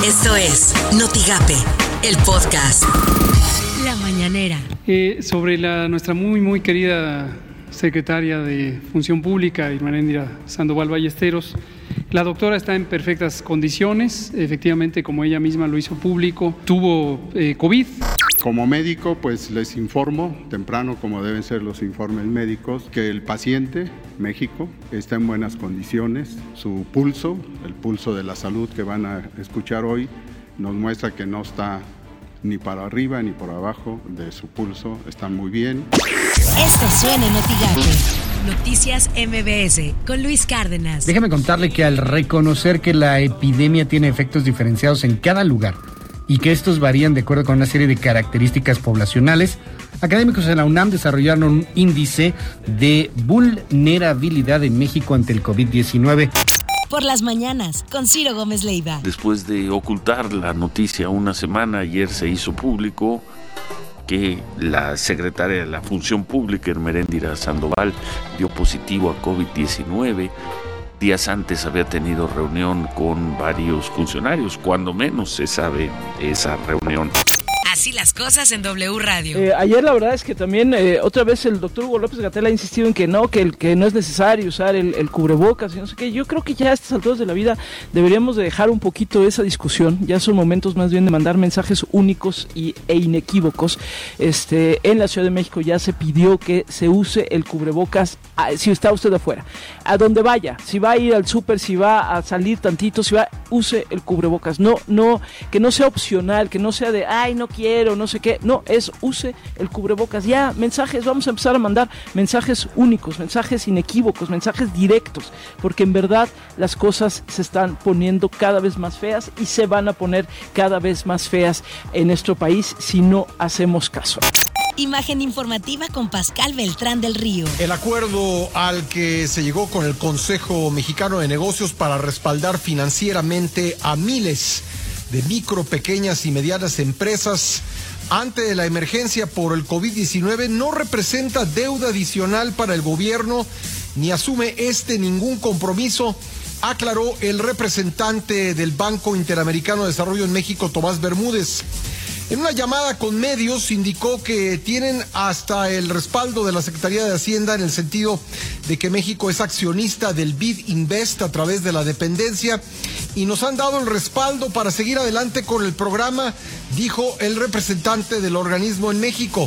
Esto es Notigape, el podcast. La mañanera. Eh, sobre la, nuestra muy, muy querida secretaria de Función Pública, Irmanéndira Sandoval Ballesteros, la doctora está en perfectas condiciones, efectivamente, como ella misma lo hizo público, tuvo eh, COVID. Como médico, pues les informo temprano, como deben ser los informes médicos, que el paciente, México, está en buenas condiciones. Su pulso, el pulso de la salud que van a escuchar hoy, nos muestra que no está ni para arriba ni por abajo de su pulso, está muy bien. Esto suena en Noticias MBS con Luis Cárdenas. Déjame contarle que al reconocer que la epidemia tiene efectos diferenciados en cada lugar, y que estos varían de acuerdo con una serie de características poblacionales, académicos de la UNAM desarrollaron un índice de vulnerabilidad en México ante el COVID-19 por las mañanas con Ciro Gómez Leiva. Después de ocultar la noticia una semana, ayer se hizo público que la secretaria de la Función Pública, Hermeréndira Sandoval, dio positivo a COVID-19 días antes había tenido reunión con varios funcionarios, cuando menos se sabe esa reunión. Así las cosas en W Radio. Eh, ayer la verdad es que también eh, otra vez el doctor Hugo López Gatel ha insistido en que no, que, el, que no es necesario usar el, cubrebocas y no sé qué. Yo creo que ya a estas alturas de la vida deberíamos de dejar un poquito esa discusión. Ya son momentos más bien de mandar mensajes únicos y, e inequívocos. Este, en la Ciudad de México ya se pidió que se use el cubrebocas si está usted afuera. A donde vaya, si va a ir al súper, si va a salir tantito, si va, use el cubrebocas. No, no, que no sea opcional, que no sea de, ay, no quiero quiero, no sé qué. No, es use el cubrebocas. Ya, mensajes, vamos a empezar a mandar mensajes únicos, mensajes inequívocos, mensajes directos, porque en verdad las cosas se están poniendo cada vez más feas y se van a poner cada vez más feas en nuestro país si no hacemos caso. Imagen informativa con Pascal Beltrán del Río. El acuerdo al que se llegó con el Consejo Mexicano de Negocios para respaldar financieramente a miles de micro, pequeñas y medianas empresas ante la emergencia por el COVID-19 no representa deuda adicional para el gobierno ni asume este ningún compromiso, aclaró el representante del Banco Interamericano de Desarrollo en México, Tomás Bermúdez. En una llamada con medios indicó que tienen hasta el respaldo de la Secretaría de Hacienda en el sentido de que México es accionista del BID Invest a través de la dependencia y nos han dado el respaldo para seguir adelante con el programa, dijo el representante del organismo en México.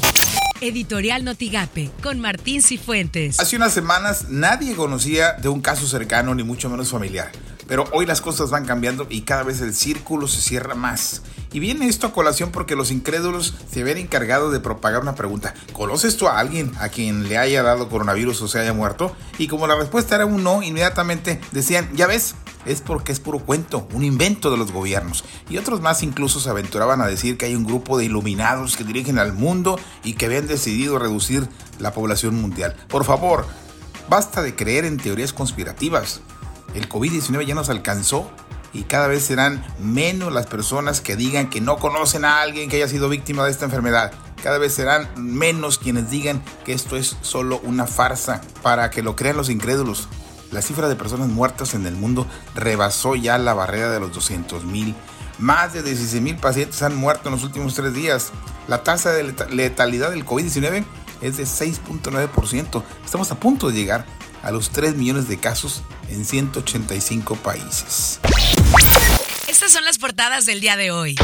Editorial Notigape con Martín Cifuentes. Hace unas semanas nadie conocía de un caso cercano ni mucho menos familiar. Pero hoy las cosas van cambiando y cada vez el círculo se cierra más. Y viene esto a colación porque los incrédulos se ven encargados de propagar una pregunta. ¿Conoces tú a alguien a quien le haya dado coronavirus o se haya muerto? Y como la respuesta era un no, inmediatamente decían, ya ves, es porque es puro cuento, un invento de los gobiernos. Y otros más incluso se aventuraban a decir que hay un grupo de iluminados que dirigen al mundo y que habían decidido reducir la población mundial. Por favor, basta de creer en teorías conspirativas. El COVID-19 ya nos alcanzó y cada vez serán menos las personas que digan que no conocen a alguien que haya sido víctima de esta enfermedad. Cada vez serán menos quienes digan que esto es solo una farsa para que lo crean los incrédulos. La cifra de personas muertas en el mundo rebasó ya la barrera de los 200 mil. Más de 16 mil pacientes han muerto en los últimos tres días. La tasa de letalidad del COVID-19 es de 6.9%. Estamos a punto de llegar a los 3 millones de casos en 185 países. Estas son las portadas del día de hoy.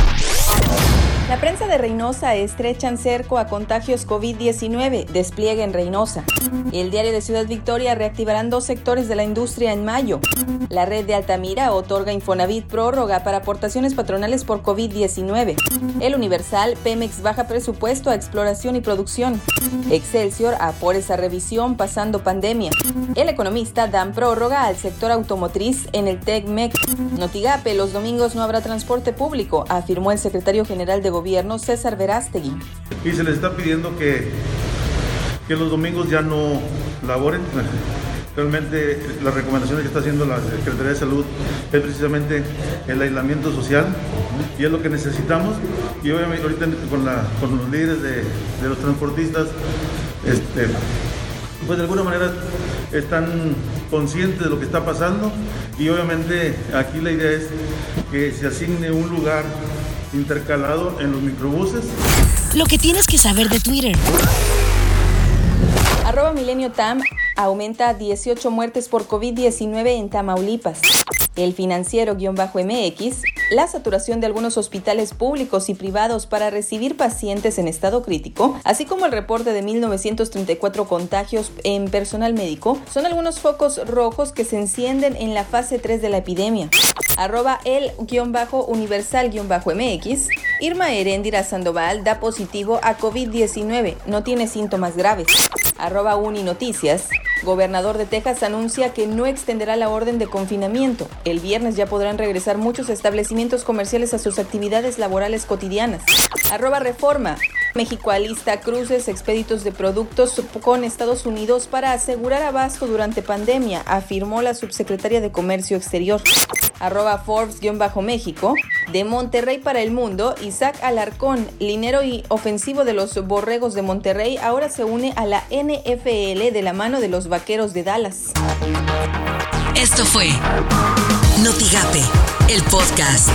La prensa de Reynosa estrechan cerco a contagios COVID-19, despliegue en Reynosa. El diario de Ciudad Victoria reactivarán dos sectores de la industria en mayo. La red de Altamira otorga Infonavit prórroga para aportaciones patronales por COVID-19. El Universal, Pemex baja presupuesto a exploración y producción. Excelsior apora esa revisión pasando pandemia. El Economista dan prórroga al sector automotriz en el TECMEC. Notigape, los domingos no habrá transporte público, afirmó el secretario general de Gobierno César Verástegui. Y se les está pidiendo que, que los domingos ya no laboren. Realmente las recomendaciones que está haciendo la Secretaría de Salud es precisamente el aislamiento social y es lo que necesitamos. Y obviamente ahorita con, la, con los líderes de, de los transportistas, este, pues de alguna manera están conscientes de lo que está pasando y obviamente aquí la idea es que se asigne un lugar intercalado en los microbuses. Lo que tienes que saber de Twitter. Arroba Milenio Tam aumenta 18 muertes por COVID-19 en Tamaulipas. El financiero-MX, la saturación de algunos hospitales públicos y privados para recibir pacientes en estado crítico, así como el reporte de 1934 contagios en personal médico, son algunos focos rojos que se encienden en la fase 3 de la epidemia. Arroba el-universal-mx. Irma Herendira Sandoval da positivo a COVID-19, no tiene síntomas graves. Arroba Uninoticias. Gobernador de Texas anuncia que no extenderá la orden de confinamiento. El viernes ya podrán regresar muchos establecimientos comerciales a sus actividades laborales cotidianas. Arroba Reforma. México alista cruces expeditos de productos con Estados Unidos para asegurar abasto durante pandemia, afirmó la subsecretaria de Comercio Exterior. Arroba Forbes-México. De Monterrey para el mundo, Isaac Alarcón, linero y ofensivo de los Borregos de Monterrey, ahora se une a la NFL de la mano de los Vaqueros de Dallas. Esto fue Notigape, el podcast.